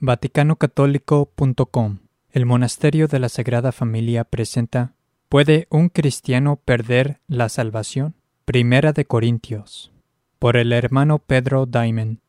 VaticanOcatólico.com El Monasterio de la Sagrada Familia presenta ¿Puede un cristiano perder la salvación? Primera de Corintios. Por el hermano Pedro Diamond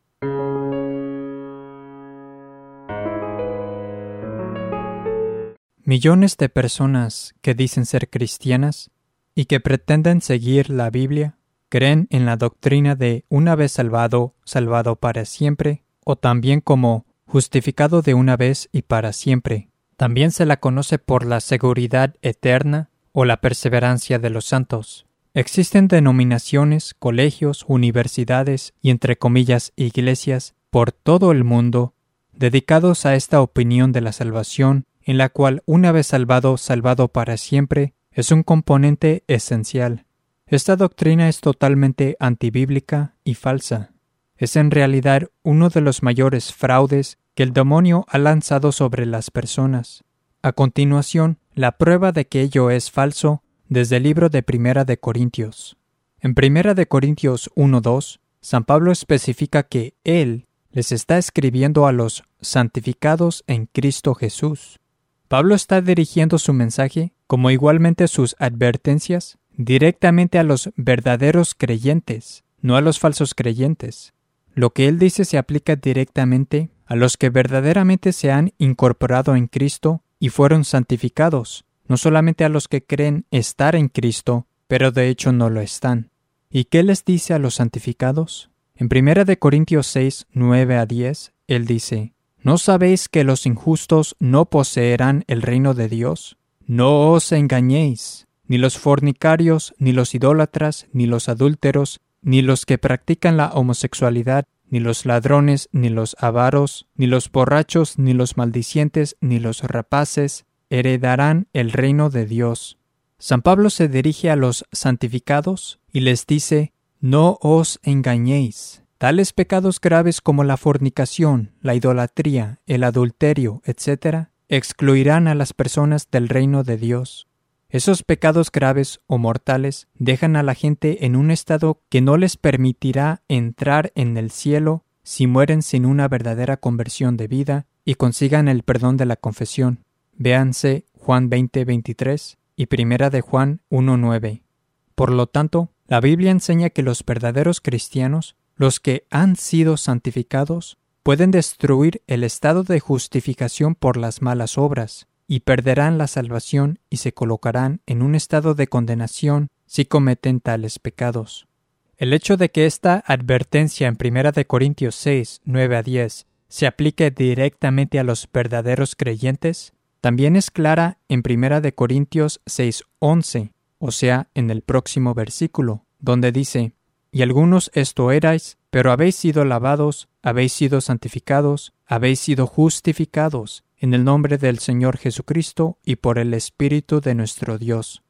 Millones de personas que dicen ser cristianas y que pretenden seguir la Biblia creen en la doctrina de una vez salvado, salvado para siempre, o también como justificado de una vez y para siempre. También se la conoce por la seguridad eterna o la perseverancia de los santos. Existen denominaciones, colegios, universidades y entre comillas iglesias por todo el mundo dedicados a esta opinión de la salvación en la cual una vez salvado, salvado para siempre, es un componente esencial. Esta doctrina es totalmente antibíblica y falsa. Es en realidad uno de los mayores fraudes que el demonio ha lanzado sobre las personas. A continuación, la prueba de que ello es falso desde el libro de Primera de Corintios. En Primera de Corintios 1.2, San Pablo especifica que Él les está escribiendo a los santificados en Cristo Jesús. Pablo está dirigiendo su mensaje, como igualmente sus advertencias, directamente a los verdaderos creyentes, no a los falsos creyentes. Lo que él dice se aplica directamente a los que verdaderamente se han incorporado en Cristo y fueron santificados, no solamente a los que creen estar en Cristo, pero de hecho no lo están. ¿Y qué les dice a los santificados? En 1 de Corintios 6, 9 a 10, él dice, ¿No sabéis que los injustos no poseerán el reino de Dios? No os engañéis, ni los fornicarios, ni los idólatras, ni los adúlteros, ni los que practican la homosexualidad, ni los ladrones, ni los avaros, ni los borrachos, ni los maldicientes, ni los rapaces, heredarán el reino de Dios. San Pablo se dirige a los santificados y les dice, No os engañéis. Tales pecados graves como la fornicación, la idolatría, el adulterio, etc., excluirán a las personas del reino de Dios. Esos pecados graves o mortales dejan a la gente en un estado que no les permitirá entrar en el cielo si mueren sin una verdadera conversión de vida y consigan el perdón de la confesión. Véanse Juan 20, 23 y Primera de Juan 1, Por lo tanto, la Biblia enseña que los verdaderos cristianos, los que han sido santificados, pueden destruir el estado de justificación por las malas obras, y perderán la salvación y se colocarán en un estado de condenación si cometen tales pecados. El hecho de que esta advertencia en 1 de Corintios 6, 9 a 10 se aplique directamente a los verdaderos creyentes, también es clara en 1 de Corintios 6, 11, o sea, en el próximo versículo, donde dice, Y algunos esto erais, pero habéis sido lavados, habéis sido santificados, habéis sido justificados, en el nombre del Señor Jesucristo y por el Espíritu de nuestro Dios.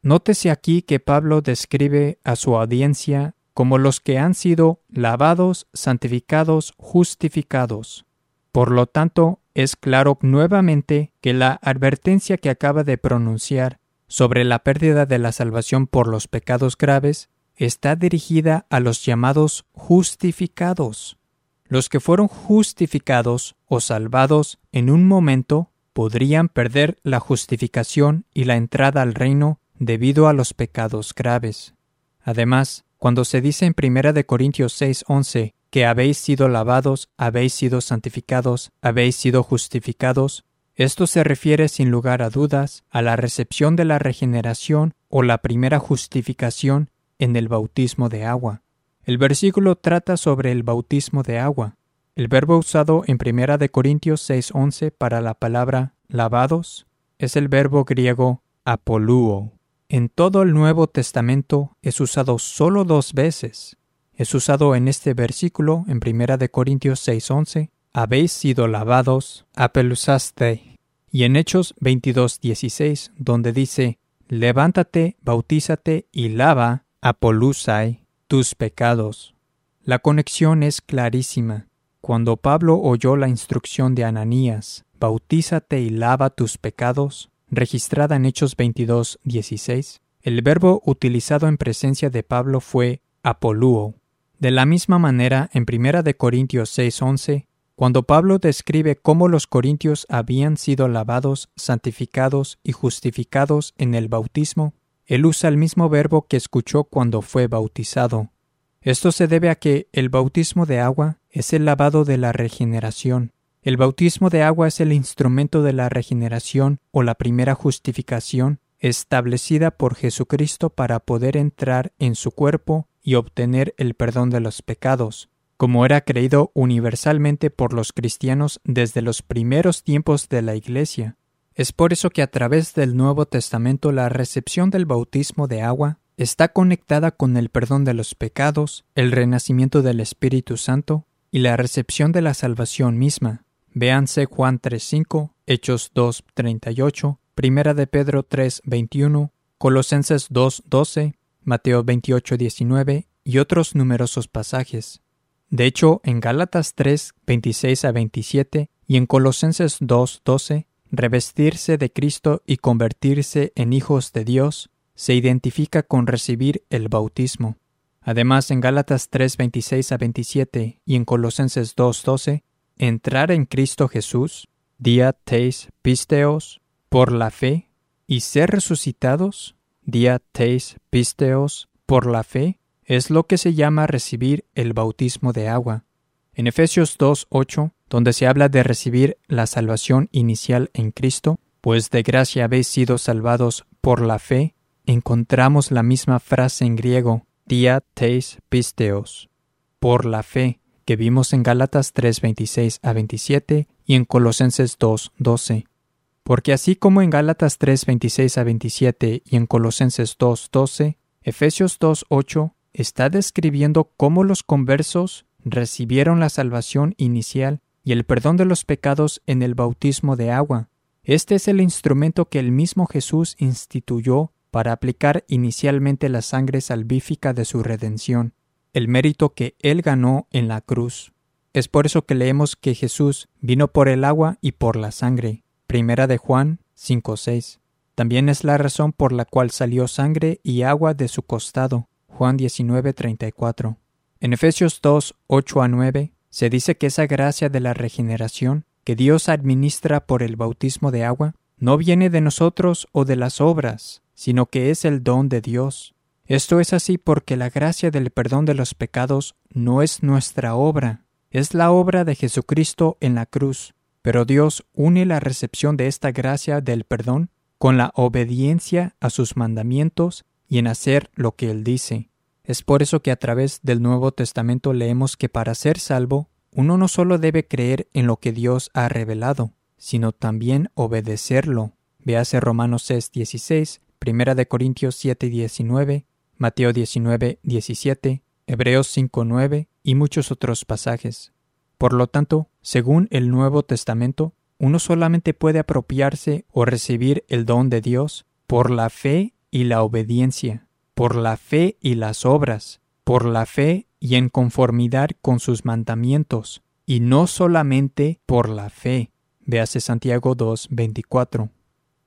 Nótese aquí que Pablo describe a su audiencia como los que han sido lavados, santificados, justificados. Por lo tanto, es claro nuevamente que la advertencia que acaba de pronunciar sobre la pérdida de la salvación por los pecados graves está dirigida a los llamados justificados. Los que fueron justificados o salvados en un momento podrían perder la justificación y la entrada al reino debido a los pecados graves. Además, cuando se dice en 1 de Corintios 6:11 que habéis sido lavados, habéis sido santificados, habéis sido justificados, esto se refiere sin lugar a dudas a la recepción de la regeneración o la primera justificación en el bautismo de agua. El versículo trata sobre el bautismo de agua. El verbo usado en 1 de Corintios 6:11 para la palabra lavados es el verbo griego apolúo. En todo el Nuevo Testamento es usado solo dos veces. Es usado en este versículo en 1 de Corintios 6:11, habéis sido lavados, apelusaste, y en Hechos 22:16, donde dice, levántate, bautízate y lava, apolusai, tus pecados. La conexión es clarísima. Cuando Pablo oyó la instrucción de Ananías, bautízate y lava tus pecados, registrada en Hechos 22, 16, el verbo utilizado en presencia de Pablo fue apolúo. De la misma manera, en 1 de Corintios 6:11, Cuando Pablo describe cómo los corintios habían sido lavados, santificados y justificados en el bautismo, él usa el mismo verbo que escuchó cuando fue bautizado. Esto se debe a que el bautismo de agua es el lavado de la regeneración. El bautismo de agua es el instrumento de la regeneración o la primera justificación establecida por Jesucristo para poder entrar en su cuerpo y obtener el perdón de los pecados, como era creído universalmente por los cristianos desde los primeros tiempos de la Iglesia. Es por eso que a través del Nuevo Testamento la recepción del bautismo de agua está conectada con el perdón de los pecados, el renacimiento del Espíritu Santo y la recepción de la salvación misma. Véanse Juan 3.5, Hechos 2.38, Primera de Pedro 3.21, Colosenses 2.12, Mateo 28.19 y otros numerosos pasajes. De hecho, en Gálatas 3, 26 a 27 y en Colosenses 2, 12, revestirse de Cristo y convertirse en hijos de Dios se identifica con recibir el bautismo. Además, en Gálatas 3, 26 a 27 y en Colosenses 2, 12, entrar en Cristo Jesús, dia teis pisteos, por la fe, y ser resucitados, dia teis pisteos, por la fe, es lo que se llama recibir el bautismo de agua. En Efesios 2.8, donde se habla de recibir la salvación inicial en Cristo, pues de gracia habéis sido salvados por la fe, encontramos la misma frase en griego, dia teis pisteos, por la fe, que vimos en Gálatas 3.26 a 27 y en Colosenses 2.12. Porque así como en Gálatas 3.26 a 27 y en Colosenses 2.12, Efesios 2.8 está describiendo cómo los conversos recibieron la salvación inicial y el perdón de los pecados en el bautismo de agua. Este es el instrumento que el mismo Jesús instituyó para aplicar inicialmente la sangre salvífica de su redención, el mérito que él ganó en la cruz. Es por eso que leemos que Jesús vino por el agua y por la sangre. Primera de Juan 5:6. También es la razón por la cual salió sangre y agua de su costado. Juan 19:34. En Efesios 2, 8 a 9 se dice que esa gracia de la regeneración que Dios administra por el bautismo de agua no viene de nosotros o de las obras, sino que es el don de Dios. Esto es así porque la gracia del perdón de los pecados no es nuestra obra, es la obra de Jesucristo en la cruz, pero Dios une la recepción de esta gracia del perdón con la obediencia a sus mandamientos y en hacer lo que Él dice. Es por eso que a través del Nuevo Testamento leemos que para ser salvo, uno no solo debe creer en lo que Dios ha revelado, sino también obedecerlo. Véase Romanos 6, 16, Primera de Corintios 7, 19, Mateo 19, 17, Hebreos 5, 9 y muchos otros pasajes. Por lo tanto, según el Nuevo Testamento, uno solamente puede apropiarse o recibir el don de Dios por la fe y la obediencia, por la fe y las obras, por la fe y en conformidad con sus mandamientos, y no solamente por la fe. Véase Santiago 2, 24.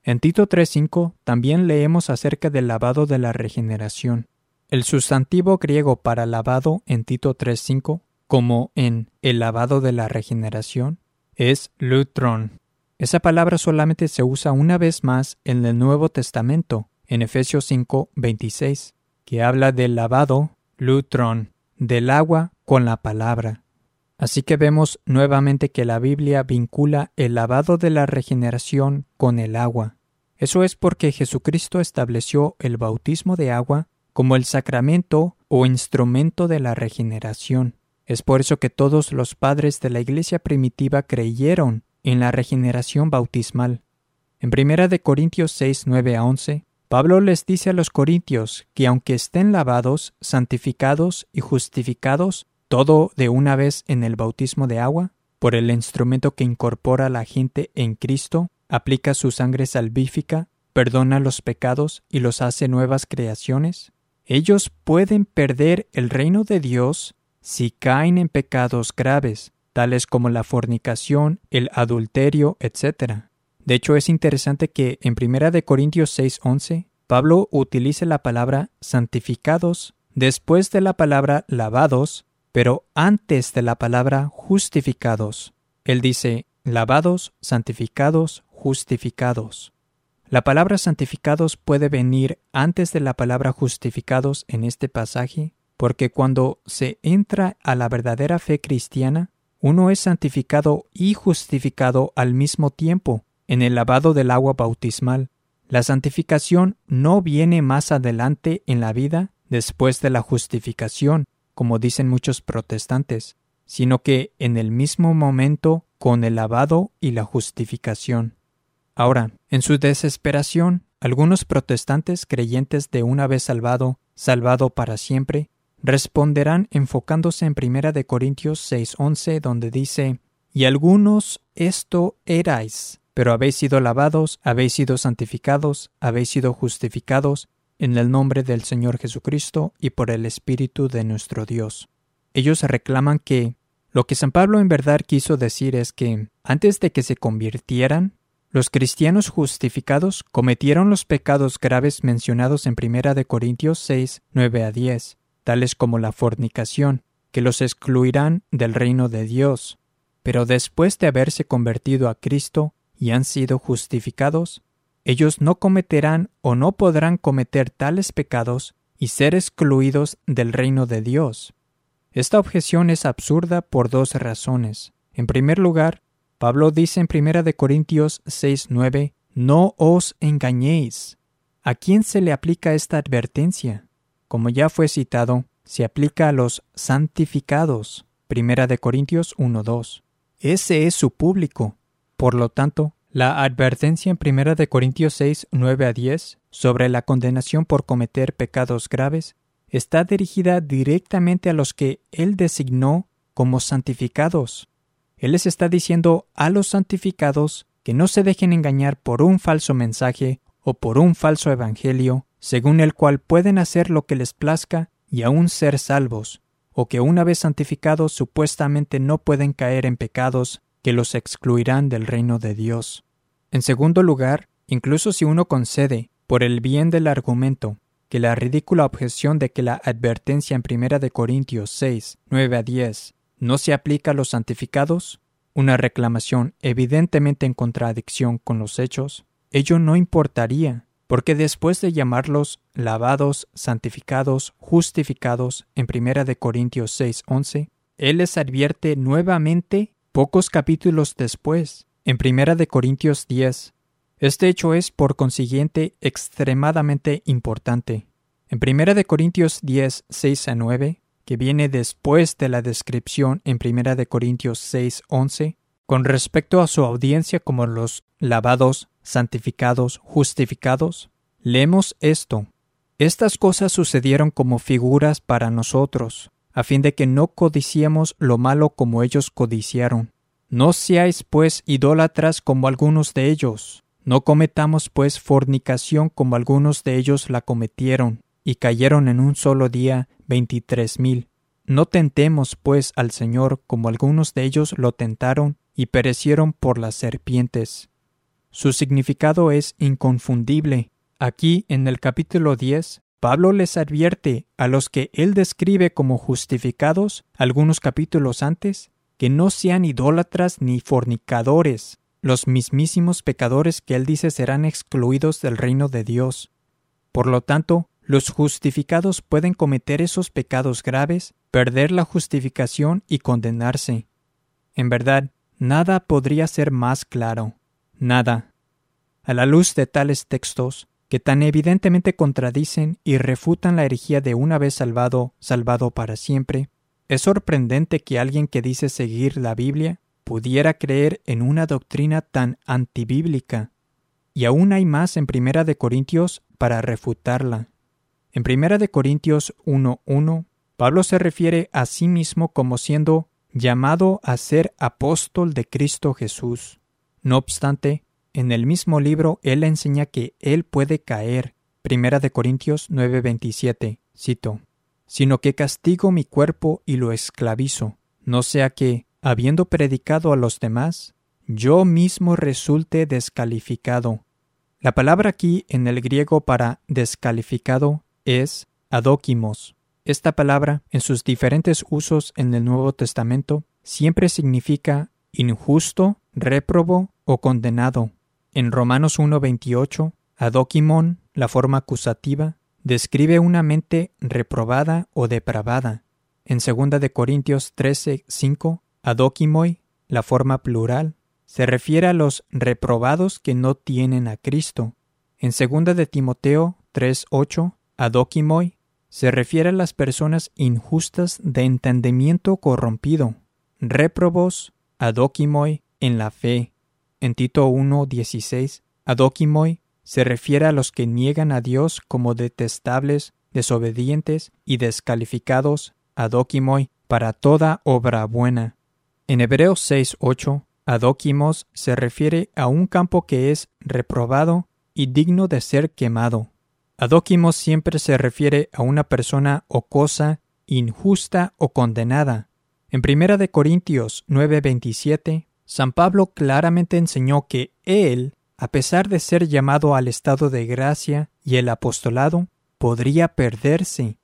En Tito 3.5 también leemos acerca del lavado de la regeneración. El sustantivo griego para lavado en Tito 3.5, como en el lavado de la regeneración, es lutron. Esa palabra solamente se usa una vez más en el Nuevo Testamento, en Efesios 5, 26, que habla del lavado, lutron, del agua con la palabra. Así que vemos nuevamente que la Biblia vincula el lavado de la regeneración con el agua. Eso es porque Jesucristo estableció el bautismo de agua como el sacramento o instrumento de la regeneración. Es por eso que todos los padres de la Iglesia primitiva creyeron en la regeneración bautismal. En 1 de Corintios 6, 9 a 11, Pablo les dice a los corintios que aunque estén lavados, santificados y justificados, todo de una vez en el bautismo de agua, por el instrumento que incorpora a la gente en Cristo, aplica su sangre salvífica, perdona los pecados y los hace nuevas creaciones, ellos pueden perder el reino de Dios si caen en pecados graves, tales como la fornicación, el adulterio, etc. De hecho, es interesante que en 1 Corintios 6:11 Pablo utilice la palabra santificados después de la palabra lavados, pero antes de la palabra justificados. Él dice, lavados, santificados, justificados. La palabra santificados puede venir antes de la palabra justificados en este pasaje, porque cuando se entra a la verdadera fe cristiana, uno es santificado y justificado al mismo tiempo en el lavado del agua bautismal. La santificación no viene más adelante en la vida después de la justificación, como dicen muchos protestantes, sino que en el mismo momento con el lavado y la justificación. Ahora, en su desesperación, algunos protestantes creyentes de una vez salvado, salvado para siempre, responderán enfocándose en 1 de Corintios 6:11 donde dice, y algunos esto erais, pero habéis sido lavados, habéis sido santificados, habéis sido justificados en el nombre del Señor Jesucristo y por el Espíritu de nuestro Dios. Ellos reclaman que lo que San Pablo en verdad quiso decir es que antes de que se convirtieran, los cristianos justificados cometieron los pecados graves mencionados en 1 de Corintios 6, 9 a 10, tales como la fornicación, que los excluirán del reino de Dios. Pero después de haberse convertido a Cristo y han sido justificados, ellos no cometerán o no podrán cometer tales pecados y ser excluidos del reino de Dios. Esta objeción es absurda por dos razones. En primer lugar, Pablo dice en 1 Corintios 6:9, No os engañéis. ¿A quién se le aplica esta advertencia? Como ya fue citado, se aplica a los santificados. 1 Corintios 1:2. Ese es su público. Por lo tanto, la advertencia en 1 Corintios 6, 9 a 10 sobre la condenación por cometer pecados graves está dirigida directamente a los que Él designó como santificados. Él les está diciendo a los santificados que no se dejen engañar por un falso mensaje o por un falso evangelio, según el cual pueden hacer lo que les plazca y aún ser salvos, o que una vez santificados supuestamente no pueden caer en pecados que los excluirán del reino de Dios. En segundo lugar, incluso si uno concede, por el bien del argumento, que la ridícula objeción de que la advertencia en 1 de Corintios 6, 9 a 10 no se aplica a los santificados, una reclamación evidentemente en contradicción con los hechos, ello no importaría, porque después de llamarlos lavados, santificados, justificados en 1 de Corintios 6, 11, él les advierte nuevamente pocos capítulos después en Primera de Corintios 10. Este hecho es, por consiguiente, extremadamente importante. En Primera de Corintios 10, 6 a 9, que viene después de la descripción en Primera de Corintios 6, 11, con respecto a su audiencia como los lavados, santificados, justificados, leemos esto. Estas cosas sucedieron como figuras para nosotros, a fin de que no codiciemos lo malo como ellos codiciaron. No seáis pues idólatras como algunos de ellos. No cometamos pues fornicación como algunos de ellos la cometieron, y cayeron en un solo día veintitrés mil. No tentemos pues al Señor como algunos de ellos lo tentaron y perecieron por las serpientes. Su significado es inconfundible. Aquí en el capítulo 10, Pablo les advierte a los que él describe como justificados algunos capítulos antes que no sean idólatras ni fornicadores, los mismísimos pecadores que él dice serán excluidos del reino de Dios. Por lo tanto, los justificados pueden cometer esos pecados graves, perder la justificación y condenarse. En verdad, nada podría ser más claro. Nada. A la luz de tales textos, que tan evidentemente contradicen y refutan la herejía de una vez salvado, salvado para siempre, es sorprendente que alguien que dice seguir la Biblia pudiera creer en una doctrina tan antibíblica. Y aún hay más en Primera de Corintios para refutarla. En Primera de Corintios 1.1, Pablo se refiere a sí mismo como siendo llamado a ser apóstol de Cristo Jesús. No obstante, en el mismo libro él enseña que él puede caer. Primera de Corintios 9:27, cito sino que castigo mi cuerpo y lo esclavizo, no sea que, habiendo predicado a los demás, yo mismo resulte descalificado. La palabra aquí en el griego para descalificado es adóquimos. Esta palabra, en sus diferentes usos en el Nuevo Testamento, siempre significa injusto, réprobo o condenado. En Romanos 1.28, adokimon, la forma acusativa, describe una mente reprobada o depravada. En 2 de Corintios 13.5, adokimoi, la forma plural, se refiere a los reprobados que no tienen a Cristo. En 2 de Timoteo 3.8, adokimoi, se refiere a las personas injustas de entendimiento corrompido, réprobos, adokimoi, en la fe. En Tito 1.16, adokimoi se refiere a los que niegan a Dios como detestables, desobedientes y descalificados, adokimoi, para toda obra buena. En Hebreos 6.8, adokimos se refiere a un campo que es reprobado y digno de ser quemado. Adóquimos siempre se refiere a una persona o cosa injusta o condenada. En 1 de Corintios 9:27, San Pablo claramente enseñó que él, a pesar de ser llamado al estado de gracia y el apostolado, podría perderse.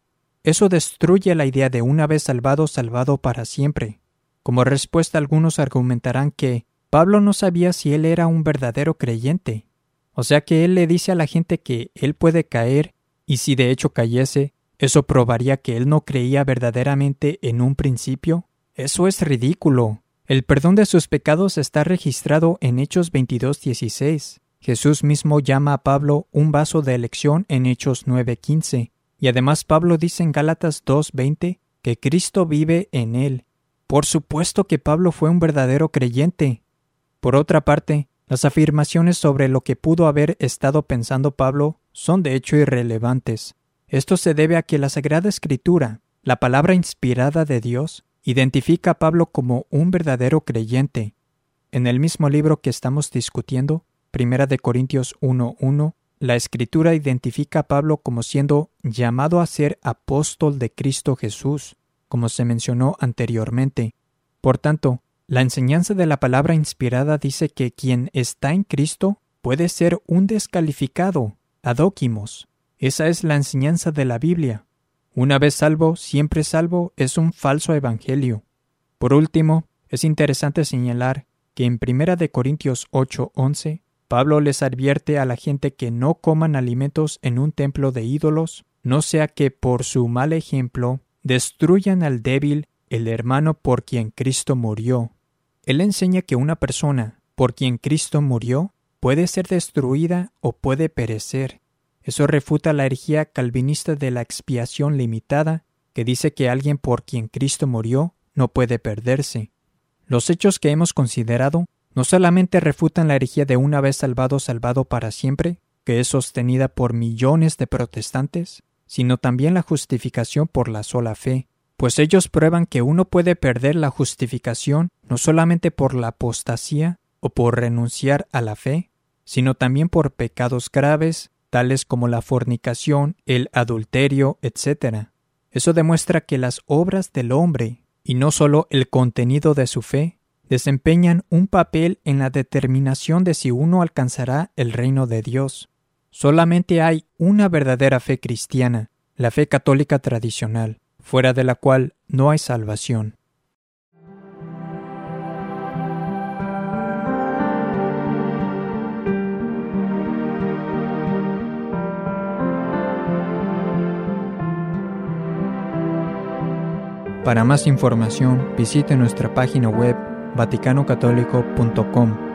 Eso destruye la idea de una vez salvado, salvado para siempre. Como respuesta algunos argumentarán que Pablo no sabía si él era un verdadero creyente, o sea que él le dice a la gente que él puede caer y si de hecho cayese, ¿eso probaría que él no creía verdaderamente en un principio? Eso es ridículo. El perdón de sus pecados está registrado en Hechos 22:16. Jesús mismo llama a Pablo un vaso de elección en Hechos 9:15. Y además Pablo dice en Gálatas 2:20 que Cristo vive en él. Por supuesto que Pablo fue un verdadero creyente. Por otra parte, las afirmaciones sobre lo que pudo haber estado pensando Pablo son de hecho irrelevantes. Esto se debe a que la Sagrada Escritura, la palabra inspirada de Dios, identifica a Pablo como un verdadero creyente. En el mismo libro que estamos discutiendo, Primera de Corintios 1.1, la Escritura identifica a Pablo como siendo llamado a ser apóstol de Cristo Jesús, como se mencionó anteriormente. Por tanto, la enseñanza de la palabra inspirada dice que quien está en Cristo puede ser un descalificado, adóquimos. Esa es la enseñanza de la Biblia. Una vez salvo, siempre salvo es un falso evangelio. Por último, es interesante señalar que en 1 Corintios 8:11, Pablo les advierte a la gente que no coman alimentos en un templo de ídolos, no sea que por su mal ejemplo destruyan al débil, el hermano por quien Cristo murió. Él enseña que una persona por quien Cristo murió puede ser destruida o puede perecer. Eso refuta la herejía calvinista de la expiación limitada, que dice que alguien por quien Cristo murió no puede perderse. Los hechos que hemos considerado no solamente refutan la herejía de una vez salvado salvado para siempre, que es sostenida por millones de protestantes, sino también la justificación por la sola fe, pues ellos prueban que uno puede perder la justificación no solamente por la apostasía o por renunciar a la fe, sino también por pecados graves, tales como la fornicación, el adulterio, etc. Eso demuestra que las obras del hombre, y no solo el contenido de su fe, desempeñan un papel en la determinación de si uno alcanzará el reino de Dios. Solamente hay una verdadera fe cristiana, la fe católica tradicional fuera de la cual no hay salvación. Para más información visite nuestra página web vaticanocatólico.com